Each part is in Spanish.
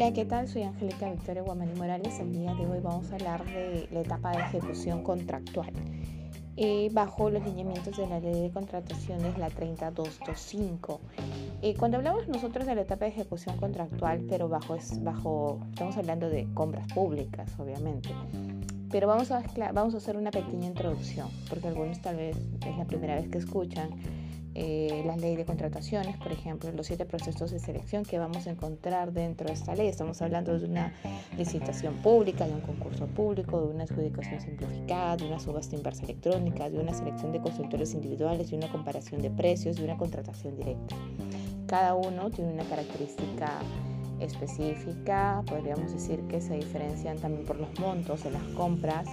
Hola, ¿qué tal? Soy Angélica Victoria Guamani Morales. El día de hoy vamos a hablar de la etapa de ejecución contractual. Eh, bajo los lineamientos de la ley de contrataciones, la 30225. Eh, cuando hablamos nosotros de la etapa de ejecución contractual, pero bajo, es, bajo, estamos hablando de compras públicas, obviamente. Pero vamos a, vamos a hacer una pequeña introducción, porque algunos tal vez es la primera vez que escuchan eh, la ley de contrataciones, por ejemplo, los siete procesos de selección que vamos a encontrar dentro de esta ley. Estamos hablando de una licitación pública, de un concurso público, de una adjudicación simplificada, de una subasta inversa electrónica, de una selección de consultores individuales, de una comparación de precios, de una contratación directa. Cada uno tiene una característica específica, podríamos decir que se diferencian también por los montos de las compras,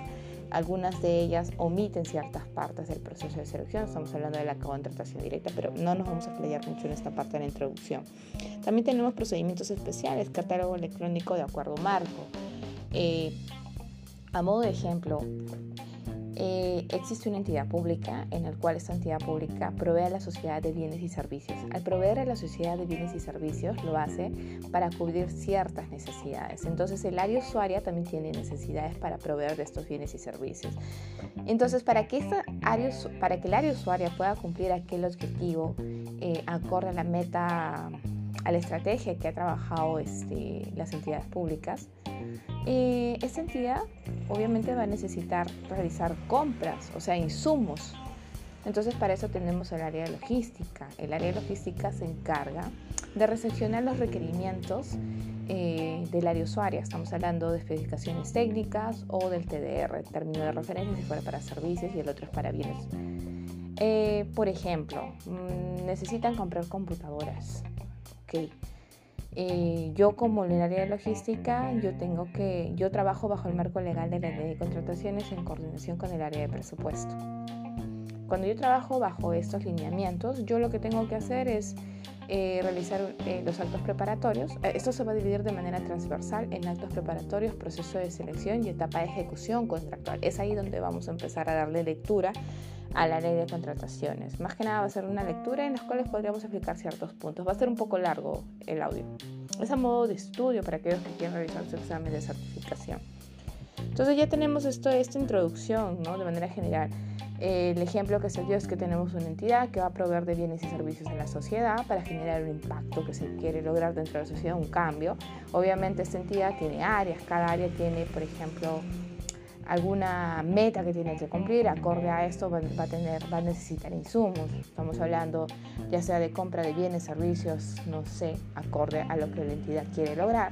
algunas de ellas omiten ciertas partes del proceso de selección. Estamos hablando de la contratación directa, pero no nos vamos a explayar mucho en esta parte de la introducción. También tenemos procedimientos especiales, catálogo electrónico de acuerdo marco. Eh, a modo de ejemplo, eh, existe una entidad pública en la cual esta entidad pública provee a la sociedad de bienes y servicios. Al proveer a la sociedad de bienes y servicios lo hace para cubrir ciertas necesidades. Entonces el área usuaria también tiene necesidades para proveer de estos bienes y servicios. Entonces para que, esta área, para que el área usuaria pueda cumplir aquel objetivo eh, acorde a la meta, a la estrategia que ha trabajado este, las entidades públicas, eh, esta entidad obviamente va a necesitar realizar compras, o sea, insumos. Entonces para eso tenemos el área de logística. El área de logística se encarga de recepcionar los requerimientos eh, del área usuaria. Estamos hablando de especificaciones técnicas o del TDR, término de referencia si fuera para servicios y el otro es para bienes. Eh, por ejemplo, mm, necesitan comprar computadoras. Okay. Eh, yo como en el área de logística, yo tengo que, yo trabajo bajo el marco legal de la ley de contrataciones en coordinación con el área de presupuesto. Cuando yo trabajo bajo estos lineamientos, yo lo que tengo que hacer es eh, realizar eh, los actos preparatorios. Esto se va a dividir de manera transversal en actos preparatorios, proceso de selección y etapa de ejecución contractual. Es ahí donde vamos a empezar a darle lectura a la ley de contrataciones. Más que nada va a ser una lectura en las cuales podríamos explicar ciertos puntos. Va a ser un poco largo el audio. Es a modo de estudio para aquellos que quieran realizar su examen de certificación. Entonces ya tenemos esto, esta introducción ¿no? de manera general. el ejemplo que se dio es que tenemos una entidad que va a proveer de bienes y servicios a la sociedad para generar un impacto que se quiere lograr dentro de la sociedad, un cambio. Obviamente esta entidad tiene áreas, cada área tiene, por ejemplo, alguna meta que tiene que cumplir, acorde a esto va, a, tener, va a necesitar insumos. Estamos hablando ya sea de compra de bienes, servicios, no sé, acorde a lo que la entidad quiere lograr.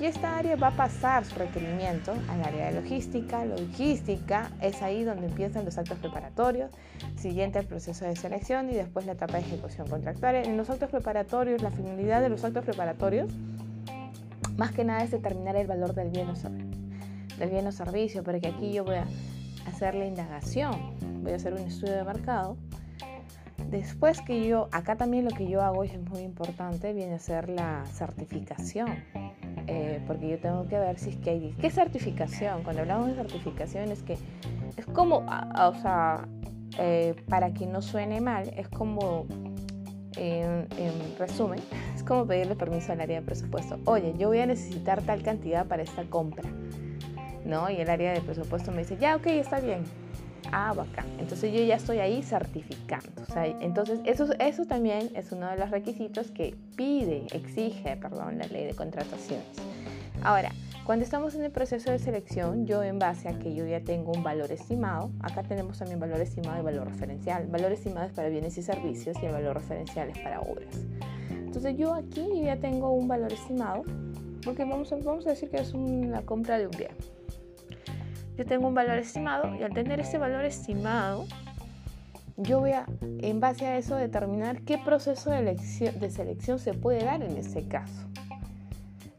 Y esta área va a pasar su requerimiento al área de logística. Logística es ahí donde empiezan los actos preparatorios, siguiente el proceso de selección y después la etapa de ejecución contractual. En los actos preparatorios, la finalidad de los actos preparatorios, más que nada es determinar el valor del bien o del bien o servicio, porque aquí yo voy a hacer la indagación, voy a hacer un estudio de mercado. Después que yo, acá también lo que yo hago es muy importante, viene a ser la certificación, eh, porque yo tengo que ver si es que hay... ¿Qué certificación? Cuando hablamos de certificación es que es como, o sea, eh, para que no suene mal, es como, en, en resumen, es como pedirle permiso al área de presupuesto. Oye, yo voy a necesitar tal cantidad para esta compra ¿no? Y el área de presupuesto me dice, ya, ok, está bien. Ah, bacán. Entonces yo ya estoy ahí certificando. entonces eso, eso también es uno de los requisitos que pide, exige, perdón, la ley de contrataciones. Ahora, cuando estamos en el proceso de selección, yo en base a que yo ya tengo un valor estimado, acá tenemos también valor estimado y valor referencial. Valor estimado es para bienes y servicios y el valor referencial es para obras. Entonces yo aquí ya tengo un valor estimado, porque vamos a, vamos a decir que es una compra de un bien yo tengo un valor estimado y al tener ese valor estimado, yo voy a, en base a eso, determinar qué proceso de, selección se puede dar en ese caso.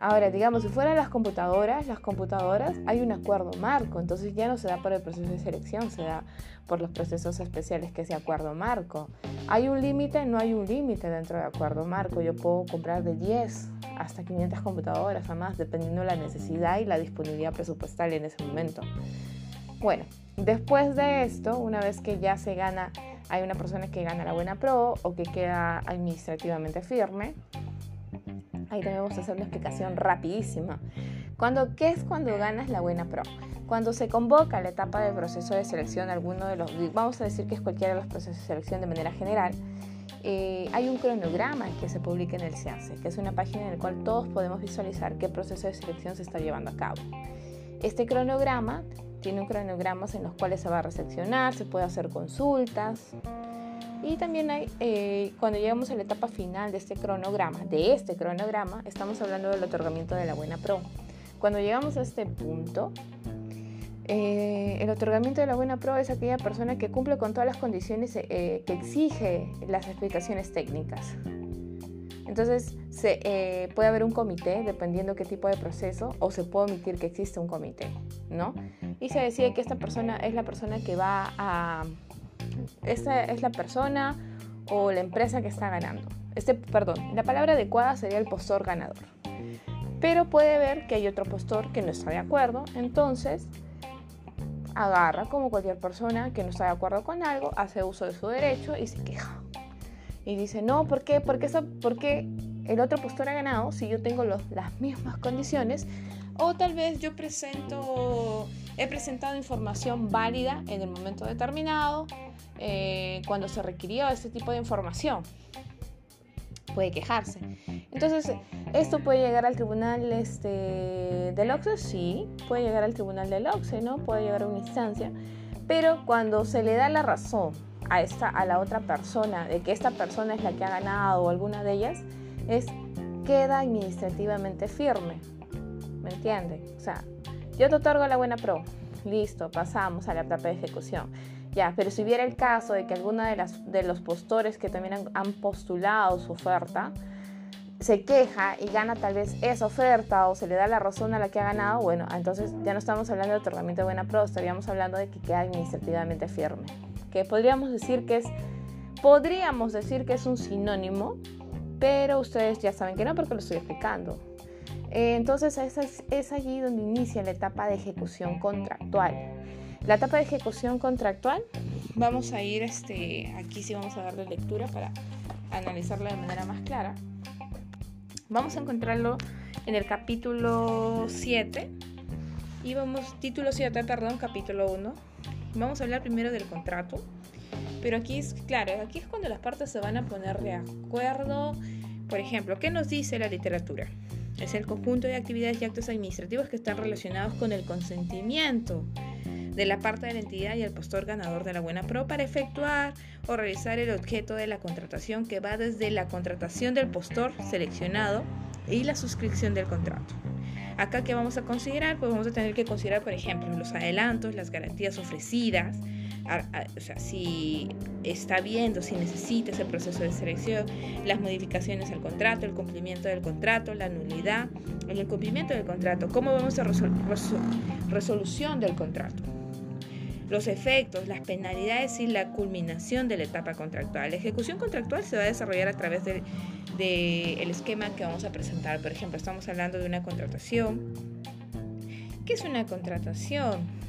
Ahora, digamos, si fueran las computadoras, las computadoras hay un acuerdo marco, entonces ya no se da por el proceso de selección, se da por los procesos especiales que ese acuerdo marco. ¿Hay un límite? No hay un límite dentro del acuerdo marco. Yo puedo comprar de 10 hasta 500 computadoras o más, dependiendo de la necesidad y la disponibilidad presupuestal en ese momento. Bueno, después de esto, una vez que ya se gana, hay una persona que gana la buena pro o que queda administrativamente firme, Ahí también vamos a hacer una explicación rapidísima. Cuando, ¿Qué es cuando ganas la buena pro? Cuando se convoca la etapa de proceso de selección, alguno de los, vamos a decir que es cualquiera de los procesos de selección de manera general, eh, hay un cronograma que se publica en el CIACE, que es una página en la cual todos podemos visualizar qué proceso de selección se está llevando a cabo. Este cronograma tiene un cronograma en los cuales se va a recepcionar, se puede hacer consultas, y también hay, eh, cuando llegamos a la etapa final de este cronograma, de este cronograma, estamos hablando del otorgamiento de la buena pro. Cuando llegamos a este punto, eh, el otorgamiento de la buena pro es aquella persona que cumple con todas las condiciones eh, que exige las explicaciones técnicas. Entonces, se, puede haber un comité, dependiendo qué tipo de proceso, o se puede omitir que existe un comité, ¿no? Y se decide que esta persona es la persona que va a esta es la persona o la empresa que está ganando. Este, perdón, la palabra adecuada sería el postor ganador. Pero puede ver que hay otro postor que no está de acuerdo, entonces agarra como cualquier persona que no está de acuerdo con algo, hace uso de su derecho y se queja. Y dice, no, ¿por qué? ¿Por qué, el otro postor ha ganado si yo tengo las mismas condiciones? O tal vez yo presento, he presentado información válida en el momento determinado, eh, cuando se requirió este tipo de información. Puede quejarse. Entonces, ¿esto puede llegar al tribunal este, del OXE? Sí, puede llegar al tribunal del OXE, ¿no? Puede llegar a una instancia. Pero cuando se le da la razón a, esta, a la otra persona de que esta persona es la que ha ganado o alguna de ellas, es queda administrativamente firme. ¿Me entiende? O sea, yo te otorgo la buena pro. Listo, pasamos a la etapa de ejecución. Ya, pero si hubiera el caso de que alguno de, las, de los postores que también han, postulado su oferta se queja y gana tal vez esa oferta o se le da la razón a la que ha ganado, bueno, entonces ya no estamos hablando de otorgamiento de buena pro, estaríamos hablando de que queda administrativamente firme. Que podríamos decir que es, podríamos decir que es un sinónimo, pero ustedes ya saben que no porque lo estoy explicando. Eh, entonces es, es allí donde inicia la etapa de ejecución contractual. La etapa de ejecución contractual, vamos a ir, este, aquí sí vamos a darle lectura para analizarla de manera más clara. Vamos a encontrarlo en el capítulo 7 y vamos, título 7, perdón, capítulo 1. Vamos a hablar primero del contrato, pero aquí es, claro, aquí es cuando las partes se van a poner de acuerdo. Por ejemplo, ¿qué nos dice la literatura? Es el conjunto de actividades y actos administrativos que están relacionados con el consentimiento de la parte de la entidad y el postor ganador de la buena pro para efectuar o realizar el objeto de la contratación que va desde la contratación del postor seleccionado y la suscripción del contrato. Acá que vamos a considerar, pues vamos a tener que considerar, por ejemplo, los adelantos, las garantías ofrecidas, si está viendo, si necesita ese proceso de selección, las modificaciones al contrato, el cumplimiento del contrato, la nulidad, el incumplimiento del contrato, cómo vamos a resolver resolución del contrato los efectos, las penalidades y la culminación de la etapa contractual. La ejecución contractual se va a desarrollar a través del de, esquema que vamos a presentar. Por ejemplo, estamos hablando de una contratación. ¿Qué es una contratación?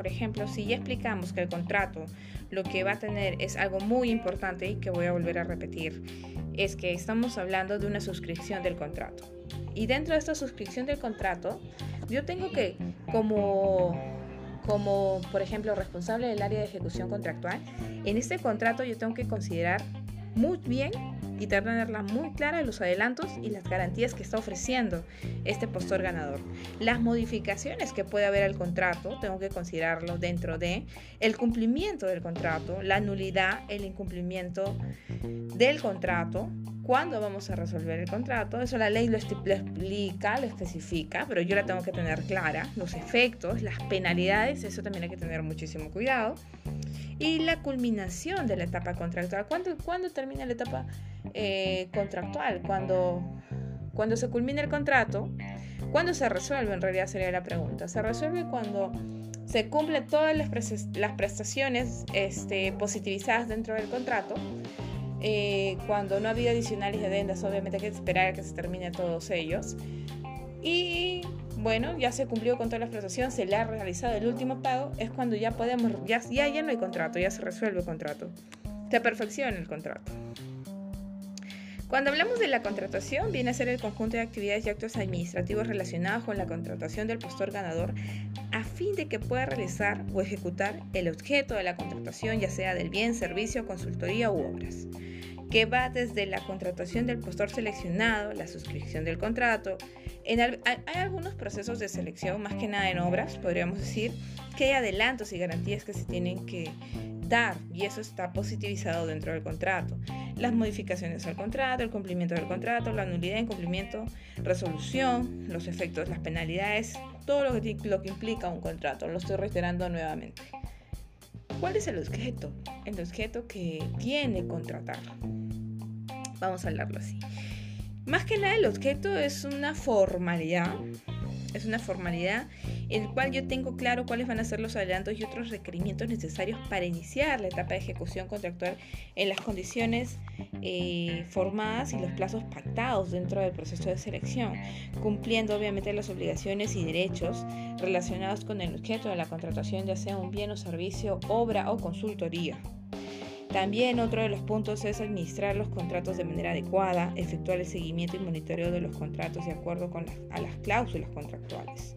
Por ejemplo, si ya explicamos que el contrato lo que va a tener es algo muy importante y que voy a volver a repetir, es que estamos hablando de una suscripción del contrato. Y dentro de esta suscripción del contrato, yo tengo que, como como por ejemplo responsable del área de ejecución contractual, en este contrato yo tengo que considerar muy bien y tenerla muy clara los adelantos y las garantías que está ofreciendo este postor ganador. Las modificaciones que puede haber al contrato, tengo que considerarlo dentro de el cumplimiento del contrato, la nulidad, el incumplimiento del contrato, cuándo vamos a resolver el contrato. Eso la ley lo, explica, lo especifica, pero yo la tengo que tener clara. Los efectos, las penalidades, eso también hay que tener muchísimo cuidado. Y la culminación de la etapa contractual. ¿Cuándo, ¿cuándo termina la etapa eh, contractual? Cuando, cuando se culmina el contrato. ¿Cuándo se resuelve? En realidad sería la pregunta. Se resuelve cuando se cumplen todas las, prestaciones este, positivizadas dentro del contrato eh, cuando no ha habido adicionales y adendas, obviamente hay que esperar a que se termine todos ellos. Y bueno, ya se cumplió con toda la prestación, se le ha realizado el último pago, es cuando ya podemos, ya, ya, ya no hay contrato, ya se resuelve el contrato. Se perfecciona el contrato. Cuando hablamos de la contratación, viene a ser el conjunto de actividades y actos administrativos relacionados con la contratación del postor ganador a fin de que pueda realizar o ejecutar el objeto de la contratación, ya sea del bien, servicio, consultoría u obras que va desde la contratación del postor seleccionado, la suscripción del contrato. Hay algunos procesos de selección, más que nada en obras, podríamos decir, que hay adelantos y garantías que se tienen que dar y eso está positivizado dentro del contrato. Las modificaciones al contrato, el cumplimiento del contrato, la nulidad, incumplimiento, resolución, los efectos, las penalidades, todo lo que, lo que implica un contrato. Lo estoy reiterando nuevamente. ¿Cuál es el objeto? El objeto que tiene contratar. Vamos a hablarlo así. Más que nada el objeto es una formalidad. Es una formalidad en el cual yo tengo claro cuáles van a ser los adelantos y otros requerimientos necesarios para iniciar la etapa de ejecución contractual en las condiciones eh, formadas y los plazos pactados dentro del proceso de selección, cumpliendo obviamente las obligaciones y derechos relacionados con el objeto de la contratación, ya sea un bien o servicio, obra o consultoría. También otro de los puntos es administrar los contratos de manera adecuada, efectuar el seguimiento y monitoreo de los contratos de acuerdo con a las cláusulas contractuales.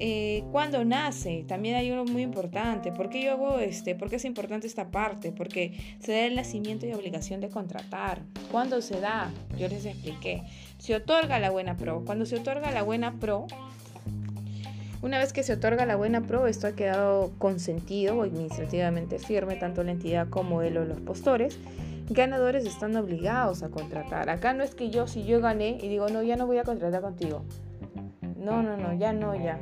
Eh, cuando nace, también hay uno muy importante. ¿Por qué yo hago este? ¿Por qué es importante esta parte? Porque se da el nacimiento y obligación de contratar. ¿Cuándo se da? Yo les expliqué. Se otorga la buena pro. Cuando se otorga la buena pro, una vez que se otorga la buena pro, esto ha quedado consentido o administrativamente firme, tanto la entidad como él o los postores. Ganadores están obligados a contratar. Acá no es que yo, si yo gané y digo, no, ya no voy a contratar contigo. No, no, no, ya no, ya.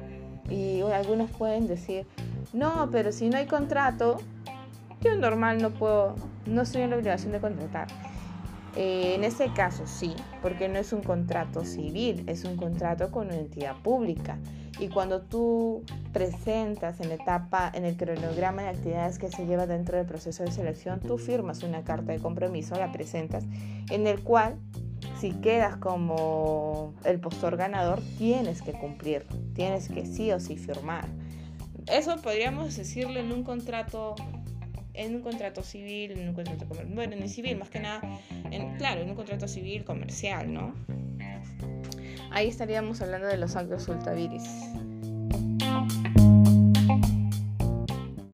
Y algunos pueden decir, no, pero si no hay contrato, yo normal no puedo, no estoy en la obligación de contratar. Eh, en este caso sí, porque no es un contrato civil, es un contrato con una entidad pública. Y cuando tú presentas en la etapa, en el cronograma de actividades que se lleva dentro del proceso de selección, tú firmas una carta de compromiso, la presentas, en el cual si quedas como el postor ganador, tienes que cumplir, tienes que sí o sí firmar. Eso podríamos decirlo en un contrato en un contrato civil, en un contrato comercial, bueno, en civil más que nada, en, claro, en un contrato civil comercial, ¿no? Ahí estaríamos hablando de los actos ultaviris.